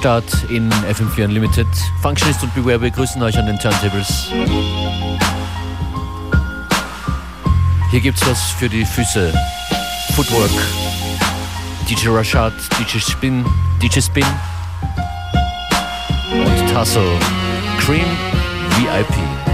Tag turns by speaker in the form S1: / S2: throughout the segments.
S1: Kaltstart in FM4 Unlimited. Functionist und Beware begrüßen euch an den Turntables. Hier gibt's was für die Füße. Footwork. DJ Rashad, DJ Spin, DJ Spin und Tassel. Cream VIP.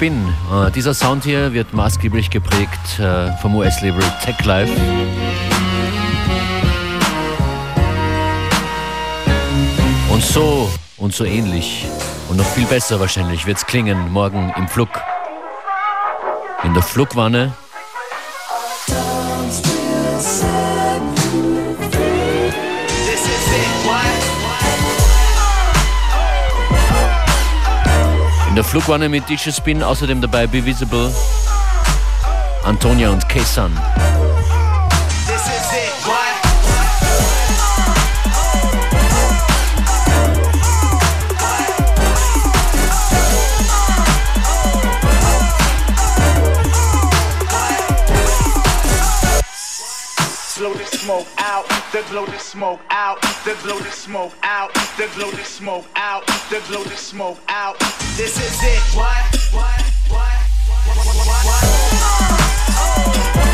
S1: Spin. Uh, dieser Sound hier wird maßgeblich geprägt uh, vom US-Label Tech Life. Und so und so ähnlich und noch viel besser wahrscheinlich wird es klingen morgen im Flug. In der Flugwanne Flugwanne mit DJ Spin außerdem dabei Be Visible, Antonia und K-Sun.
S2: Then blow the smoke out, then blow the smoke out, then blow the smoke out, then blow the smoke out. This is it. What? What? What? What? What? What? what?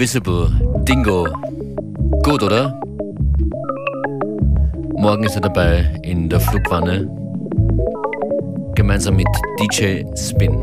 S1: Invisible, Dingo. Gut, oder? Morgen ist er dabei in der Flugwanne gemeinsam mit DJ Spin.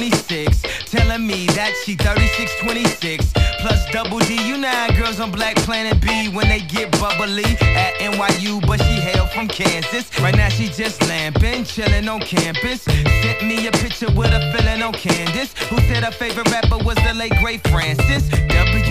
S3: 26. Telling me that she 36, 26. Plus double D, you know girls on Black Planet B when they get bubbly at NYU, but she hail from Kansas. Right now she just lamping, chilling on campus. Sent me a picture with a feeling on Candace, who said her favorite rapper was the late great Francis. W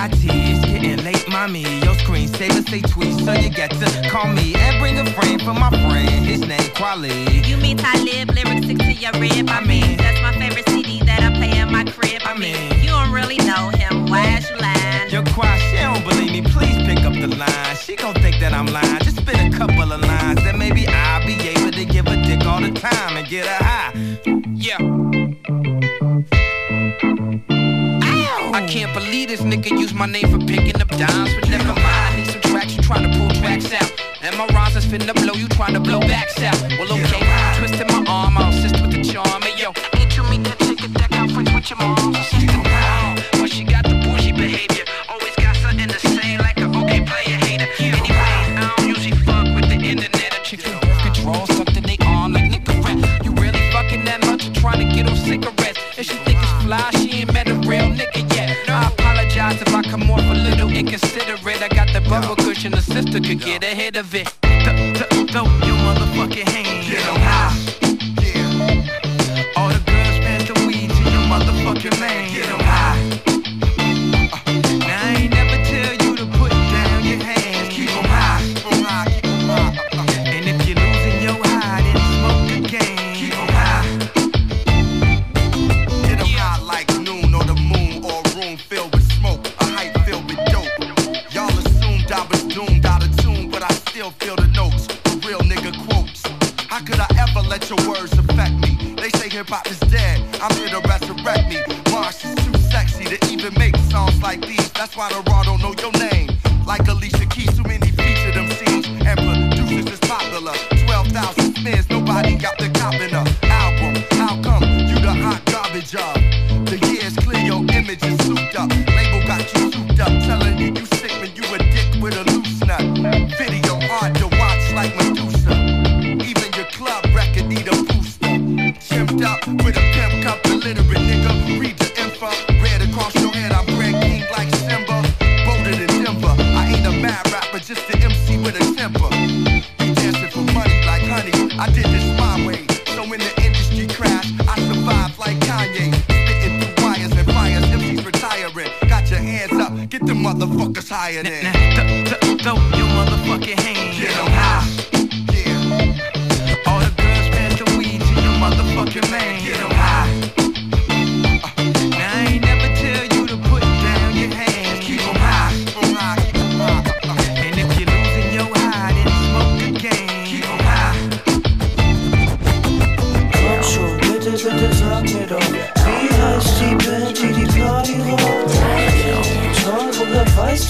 S3: I tease. Getting late, mommy. Your screen saver say tweet, so you got to call me and bring a friend for my friend. His name Kweli. You
S4: mean Talib? Lyrics stick to your rib. I, I mean, mean, that's my favorite CD that I play in my crib. I, mean, you don't really know him. Why is you lying?
S3: Your cry, she don't believe me. Please pick up the line. She gon' think that I'm lying. Just spit a couple of lines, that maybe I'll be able to give a dick all the time and get her high.
S5: Yeah can't believe this nigga use my name for picking up dimes, but never mind. Need some tracks, you trying to pull tracks out. And my rhymes is finna blow, you trying to blow backs out. Well, okay, twisting my arm, I'll assist with the charm. Hey, yo, ain't you meet that ticket that conference with your mom? bumper and a sister could get ahead of it.
S3: Motherfucking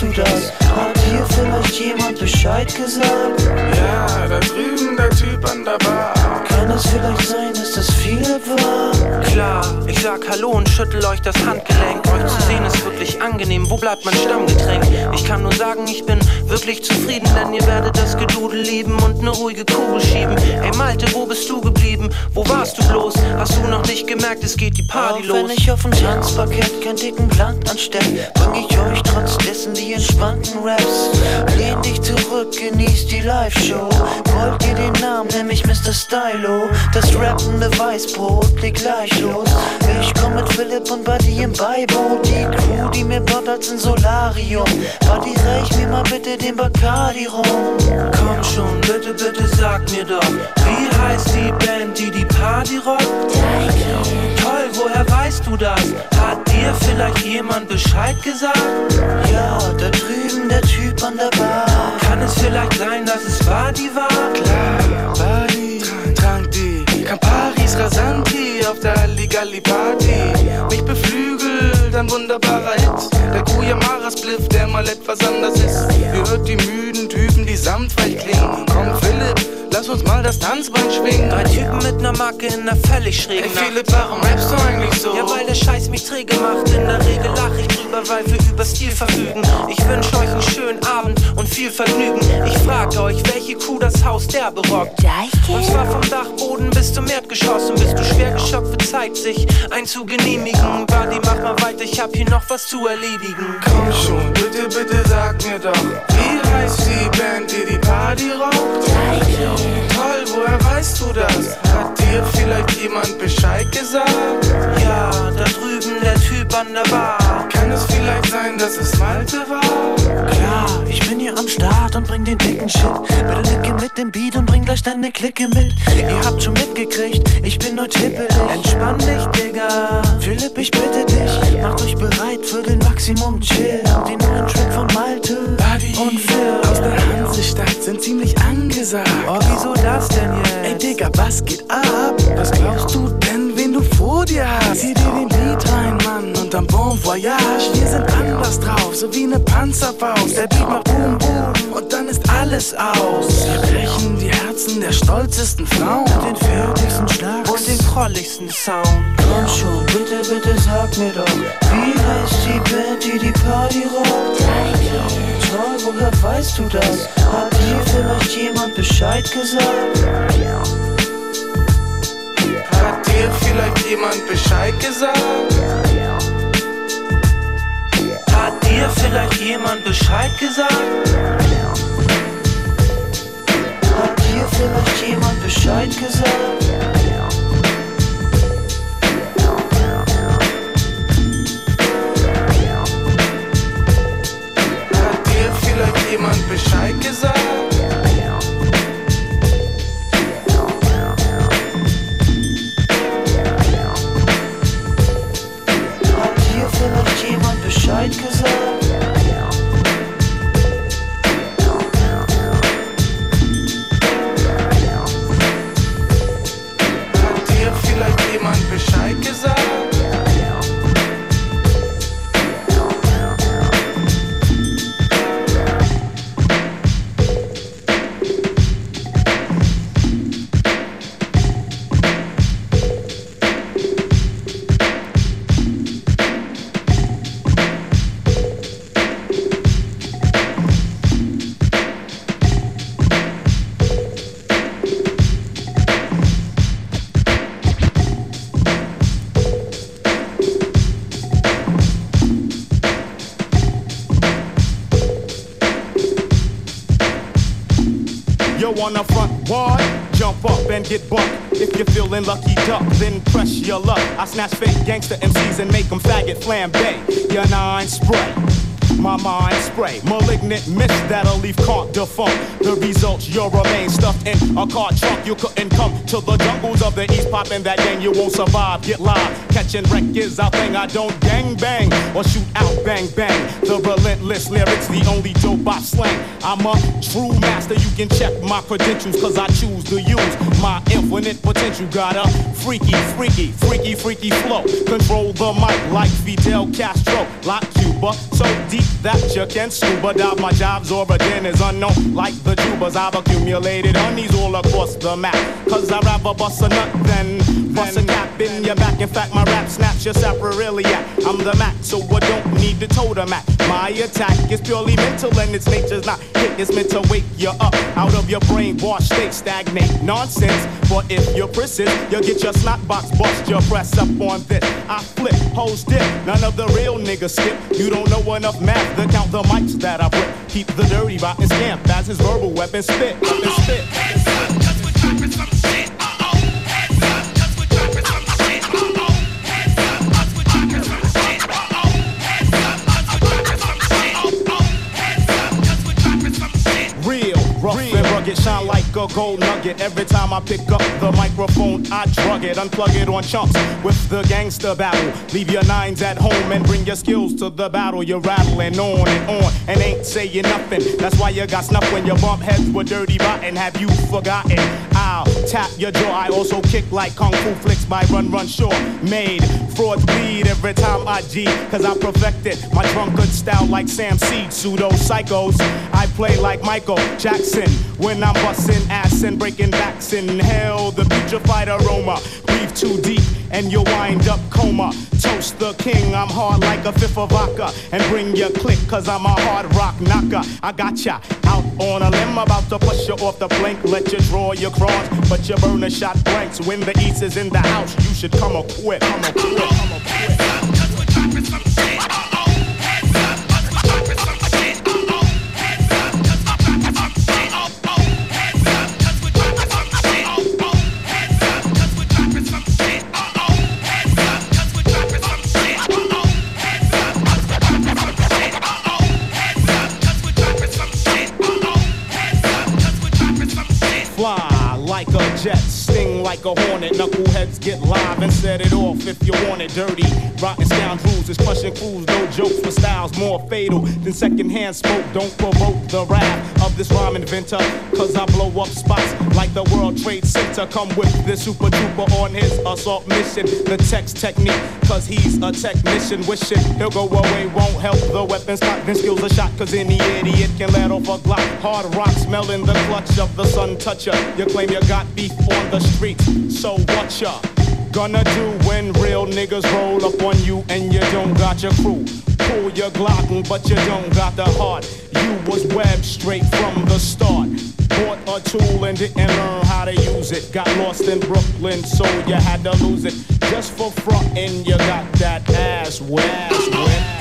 S6: du das? Hat hier vielleicht jemand Bescheid gesagt?
S7: Ja, da drüben der Typ an der Bar
S6: es vielleicht sein, dass das viele war?
S8: Klar, ich sag Hallo und schüttel euch das Handgelenk. Euch zu sehen ist wirklich angenehm. Wo bleibt mein Stammgetränk? Ich kann nur sagen, ich bin wirklich zufrieden, denn ihr werdet das Gedudel lieben und ne ruhige Kugel schieben. Ey Malte, wo bist du geblieben? Wo warst du bloß? Hast du noch nicht gemerkt, es geht die Party Auch los? Wenn
S6: ich auf dem Tanzparkett keinen dicken Blunt anstell, bring ich euch trotz dessen die entspannten Raps. Lehn dich zurück, genieß die Live-Show. Wollt ihr den Namen, nämlich Mr. Stylo. Das rappende Weißbrot liegt gleich los. Ich komm mit Philipp und Buddy im Beiboot. Die Crew, die mir als ein Solarium. Buddy, reich mir mal bitte den Bacardi rum.
S8: Komm schon, bitte, bitte sag mir doch, wie heißt die Band, die die Party rockt? Toll, woher weißt du das? Hat dir vielleicht jemand Bescheid gesagt?
S6: Ja, da drüben der Typ an der Bar.
S8: Kann es vielleicht sein, dass es Wadi war?
S7: Klar, trank Camparis Rasanti auf der Halligalli Party. Mich beflügelt ein wunderbarer Hit. Der Kuyamara Spliff, der mal etwas anders ist. Ihr hört die müden Typen, die samtweich klingen. Komm, Philipp, lass uns mal das Tanzbein schwingen. Drei Typen
S8: mit ner Macke in ner völlig schrägen Ey, Nacht. Philipp, warum
S7: rappst du eigentlich so? Ja, weil der
S8: Scheiß mich träge macht. In der Regel lach ich drüber, weil wir über Stil verfügen. Ich wünsch euch einen schönen Abend und viel Vergnügen. Ich frag euch, welche Kuh das Haus der berockt. Und zwar vom Dachboden bis zum Erdgeschoss. Und bist du schwer geschockt, wird Zeit, sich ein zu genehmigen. Buddy, mach mal weiter, ich hab hier noch was zu erledigen. Komm
S7: schon, bitte, bitte sag mir doch, wie heißt die Band, die die Party rockt? Toll, woher weißt du das? Hat dir vielleicht jemand Bescheid gesagt?
S8: Ja, da drüben der Typ an der Bar.
S7: Kann es vielleicht sein, dass es Malte war?
S6: Klar, ich bin hier am Start und bring den dicken Shit. Bitte nicke mit dem Beat und bring gleich deine Clique mit. Ihr habt schon mitgekriegt, ich bin heute hippelig. Entspann dich, Digga. Philipp, ich bitte dich, macht euch bereit für den Maximum Chill. Den neuen Track von Malte Buddy
S7: und Phil. aus der Hansestadt sind ziemlich angesagt. Oh, wieso
S8: das denn jetzt? Ey Digga,
S7: was geht ab? Was glaubst du du dir hast? Zieh dir den Beat rein, Mann, und dann Bon Voyage. Wir sind anders drauf, so wie ne Panzerfaust. Der Beat macht Boom Boom und dann ist alles aus. Wir brechen die Herzen der stolzesten Frauen. Den
S6: fertigsten
S7: Schlag
S6: Und den prolligsten Sound. Komm schon, bitte, bitte sag mir doch, wie heißt die Band, die die Party rockt? Toll, woher weißt du das? Hat dir vielleicht jemand Bescheid gesagt?
S7: Hat dir vielleicht jemand Bescheid gesagt?
S8: Hat
S6: dir vielleicht
S8: jemand Bescheid gesagt?
S6: Hat dir vielleicht jemand Bescheid gesagt?
S7: Hat dir vielleicht jemand Bescheid gesagt?
S9: Snatch fake gangster MCs and make them faggot flambe. Your nine spray. My mind spray, malignant mist that'll leave caught defunct. The results, you'll remain stuffed in a car trunk. You couldn't come to the jungles of the east, poppin' that gang, you won't survive. Get live, catching wreck is our thing. I don't gang bang or shoot out bang bang. The relentless lyrics, the only dope I slang. I'm a true master, you can check my credentials, cause I choose to use my infinite potential. Got a freaky, freaky, freaky, freaky flow. Control the mic like Fidel Castro, like Cuba. So deep that you can scuba dive. My job's origin is unknown, like the tubers I've accumulated honeys all across the map. Cause I'd rather bust a nut than bust a cap in your back. In fact, my rap snaps your sacroiliac. I'm the Mac, so I don't need to totem at. My attack is purely mental and its nature's not hit. It's meant to wake you up out of your brainwash state, stagnate nonsense. But if you're persist, you'll get your snot box bust. Your press up on this. I flip, hoes dip. None of the real niggas skip. You don't know enough math to count the mics that I put. Keep the dirty rotten scamp as his verbal weapon spit. Spit. A gold nugget. Every time I pick up the microphone, I drug it, unplug it on chunks with the gangster battle. Leave your nines at home and bring your skills to the battle. You're rattling on and on and ain't saying nothing. That's why you got snuff when your bump heads were dirty rotten. Have you forgotten? Tap your jaw. I also kick like kung fu flicks by Run Run Shaw. Made frauds bleed every time I G, cause I perfected my drunkard style like Sam Seed. Pseudo psychos. I play like Michael Jackson when I'm busting ass and breaking backs. Inhale the putrefied aroma. Breathe too deep and you'll wind up coma. Toast the king, I'm hard like a fifth of vodka. And bring your click, cause I'm a hard rock knocker. I got ya out on a limb, about to push you off the plank. Let you draw your cross, but you burn a shot blanks. When the east is in the house, you should come equipped. Come equipped. Come. Knuckleheads get set it off if you want it dirty. Rotten scoundrels is crushing fools, no jokes for styles more fatal than secondhand smoke. Don't provoke the wrath of this rhyme inventor, cause I blow up spots like the World Trade Center. Come with this super duper on his assault mission. The text technique, cause he's a technician. Wishing he'll go away, won't help the weapon spot. Then skills a shot, cause any idiot can let off a Glock. Hard rock smelling the clutch of the sun toucher. You claim you got beef on the street so what ya gonna do when real niggas roll up on you and you don't got your crew? Pull your Glock, but you don't got the heart. You was webbed straight from the start. Bought a tool and didn't learn how to use it. Got lost in Brooklyn, so you had to lose it. Just for frontin', you got that ass wet.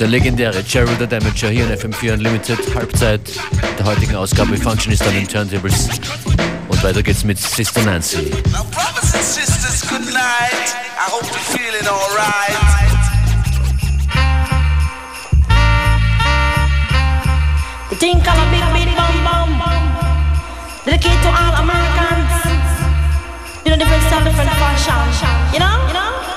S1: Der legendäre Gerald the Damager hier in FM4 Unlimited, Halbzeit der heutigen Ausgabe Functionist an den Turntables. Und weiter geht's mit Sister Nancy. Now, brothers and
S10: sisters, good night. I hope you're feeling alright.
S11: The thing called a big, big bum bum. Dedicated to all Americans. You know, different style, different fashion. You know? You know?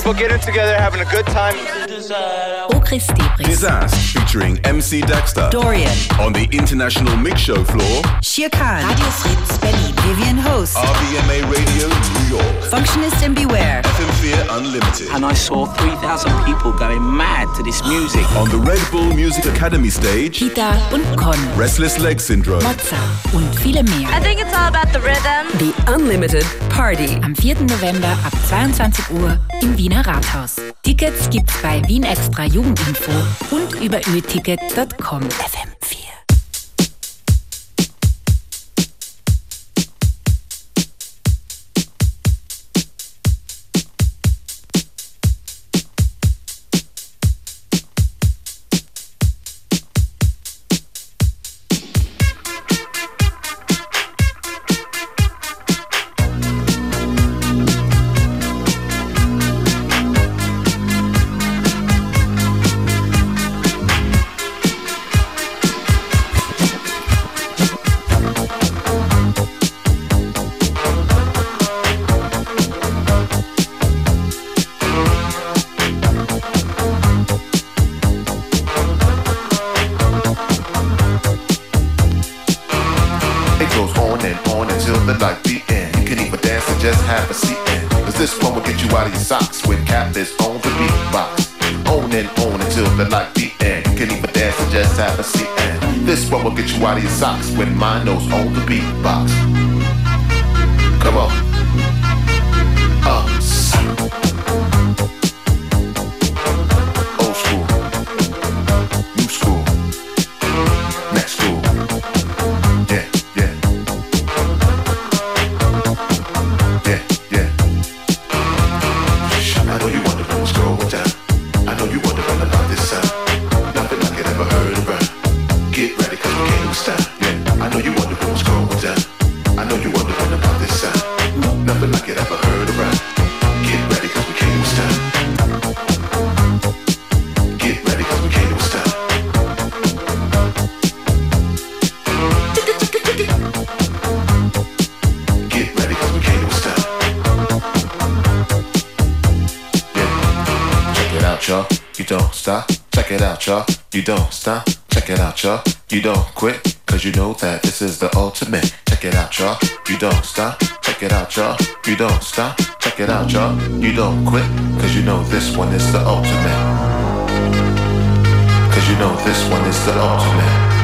S12: People
S2: getting together, having a good time.
S12: Chris
S13: Disaster featuring MC Dexter.
S14: Dorian.
S13: On the International Mix Show floor.
S14: Shir Khan. Radio
S12: Fritz
S14: Berlin. Vivian Host.
S13: RBMA Radio New York.
S14: Functionist and Beware.
S13: FM4 Unlimited. And
S14: I saw 3,000 people going mad to this music.
S13: On the Red Bull Music Academy stage.
S12: Kita und Con.
S13: Restless Leg Syndrome.
S12: Mozza und viele mehr. I
S15: think it's all about the rhythm.
S14: The Unlimited Party.
S12: Am 4. November ab 22 Uhr im Wiener Rathaus. Tickets gibt's bei Wien Extra Jugendinfo und über öticket.com. FM4.
S16: You don't quit. Cause you know this one is the ultimate. Cause you know this one is the ultimate.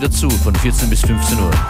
S1: Wieder zu von 14 bis 15 Uhr.